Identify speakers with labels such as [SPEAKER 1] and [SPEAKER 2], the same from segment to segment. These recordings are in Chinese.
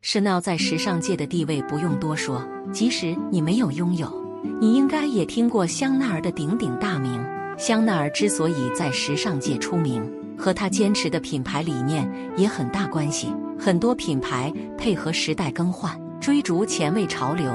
[SPEAKER 1] 施
[SPEAKER 2] 耐在时尚界的地位不用多说，即使你没有拥有，你应该也听过香奈儿的鼎鼎大名。香奈儿之所以在时尚界出名，和他坚持的品牌理念也很大关系。很多品牌配合时代更换，追逐前卫潮流，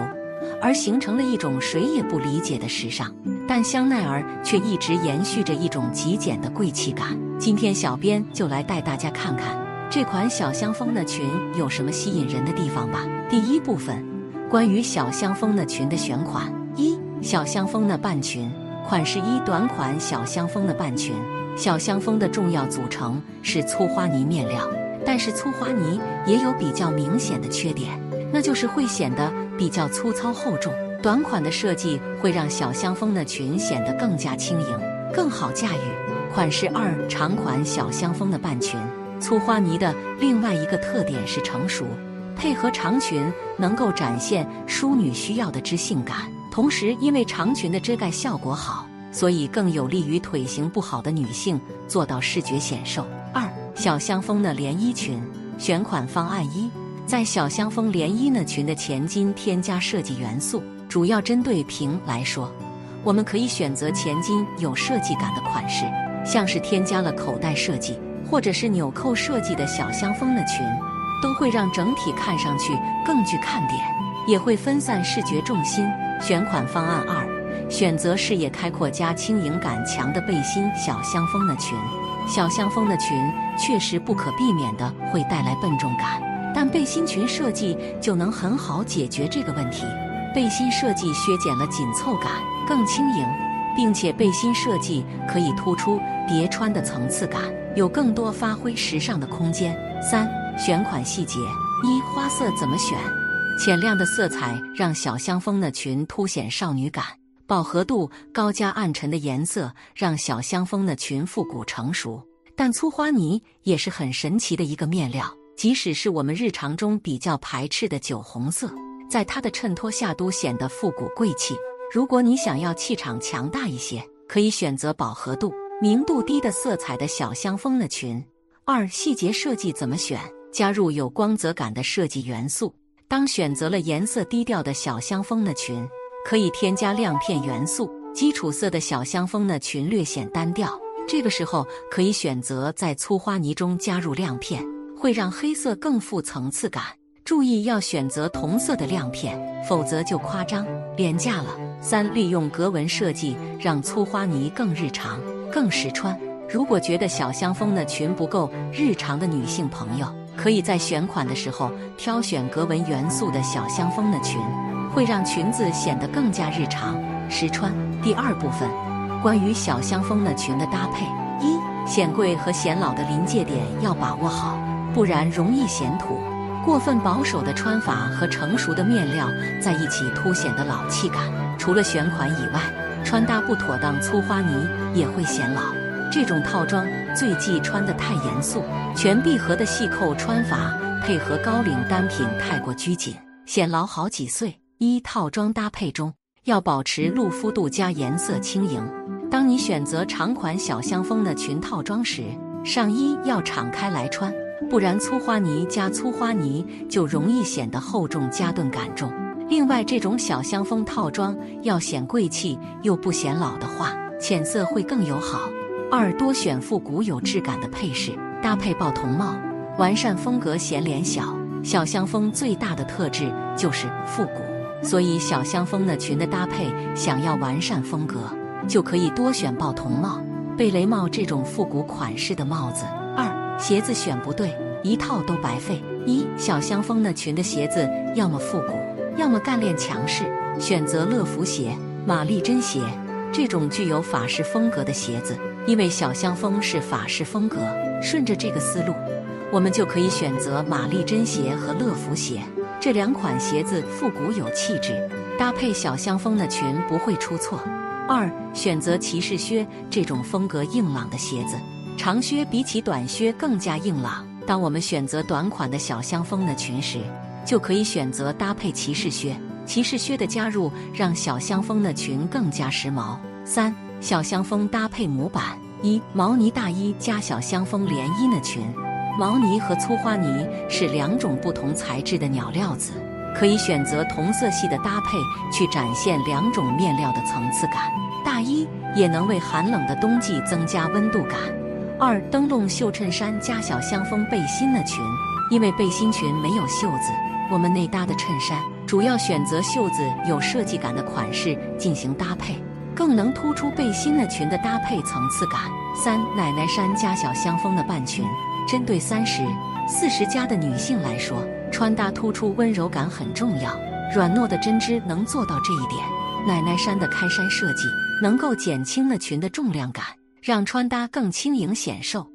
[SPEAKER 2] 而形成了一种谁也不理解的时尚。但香奈儿却一直延续着一种极简的贵气感。今天小编就来带大家看看这款小香风的裙有什么吸引人的地方吧。第一部分，关于小香风的裙的选款。一、小香风的半裙。款式一：短款小香风的半裙。小香风的重要组成是粗花呢面料，但是粗花呢也有比较明显的缺点，那就是会显得比较粗糙厚重。短款的设计会让小香风的裙显得更加轻盈，更好驾驭。款式二：长款小香风的半裙。粗花呢的另外一个特点是成熟，配合长裙能够展现淑女需要的知性感，同时因为长裙的遮盖效果好。所以更有利于腿型不好的女性做到视觉显瘦。二小香风的连衣裙选款方案一，在小香风连衣呢裙的前襟添加设计元素，主要针对平来说，我们可以选择前襟有设计感的款式，像是添加了口袋设计或者是纽扣设计的小香风的裙，都会让整体看上去更具看点，也会分散视觉重心。选款方案二。选择视野开阔加轻盈感强的背心小香风的裙，小香风的裙确实不可避免的会带来笨重感，但背心裙设计就能很好解决这个问题。背心设计削减了紧凑感，更轻盈，并且背心设计可以突出叠穿的层次感，有更多发挥时尚的空间。三选款细节一花色怎么选？浅亮的色彩让小香风的裙凸显少女感。饱和度高加暗沉的颜色让小香风的裙复古成熟，但粗花呢也是很神奇的一个面料。即使是我们日常中比较排斥的酒红色，在它的衬托下都显得复古贵气。如果你想要气场强大一些，可以选择饱和度、明度低的色彩的小香风的裙。二细节设计怎么选？加入有光泽感的设计元素。当选择了颜色低调的小香风的裙。可以添加亮片元素，基础色的小香风的裙略显单调。这个时候可以选择在粗花呢中加入亮片，会让黑色更富层次感。注意要选择同色的亮片，否则就夸张廉价了。三、利用格纹设计让粗花呢更日常、更实穿。如果觉得小香风的裙不够日常的女性朋友，可以在选款的时候挑选格纹元素的小香风的裙。会让裙子显得更加日常实穿。第二部分，关于小香风的裙的搭配：一、显贵和显老的临界点要把握好，不然容易显土。过分保守的穿法和成熟的面料在一起，凸显的老气感。除了选款以外，穿搭不妥当，粗花呢也会显老。这种套装最忌穿的太严肃，全闭合的细扣穿法配合高领单品太过拘谨，显老好几岁。一套装搭配中要保持露肤度加颜色轻盈。当你选择长款小香风的裙套装时，上衣要敞开来穿，不然粗花呢加粗花呢就容易显得厚重加顿感重。另外，这种小香风套装要显贵气又不显老的话，浅色会更友好。二多选复古有质感的配饰，搭配豹童帽，完善风格显脸小。小香风最大的特质就是复古。所以，小香风的裙的搭配，想要完善风格，就可以多选豹童帽、贝雷帽这种复古款式的帽子。二，鞋子选不对，一套都白费。一，小香风的裙的鞋子要么复古，要么干练强势。选择乐福鞋、玛丽珍鞋这种具有法式风格的鞋子，因为小香风是法式风格，顺着这个思路，我们就可以选择玛丽珍鞋和乐福鞋。这两款鞋子复古有气质，搭配小香风的裙不会出错。二、选择骑士靴这种风格硬朗的鞋子，长靴比起短靴更加硬朗。当我们选择短款的小香风的裙时，就可以选择搭配骑士靴。骑士靴的加入让小香风的裙更加时髦。三、小香风搭配模板：一、毛呢大衣加小香风连衣的裙。毛呢和粗花呢是两种不同材质的鸟料子，可以选择同色系的搭配去展现两种面料的层次感。大衣也能为寒冷的冬季增加温度感。二、灯笼袖衬衫加小香风背心的裙，因为背心裙没有袖子，我们内搭的衬衫主要选择袖子有设计感的款式进行搭配，更能突出背心的裙的搭配层次感。三、奶奶衫加小香风的半裙。针对三十四十加的女性来说，穿搭突出温柔感很重要。软糯的针织能做到这一点。奶奶衫的开衫设计能够减轻了裙的重量感，让穿搭更轻盈显瘦。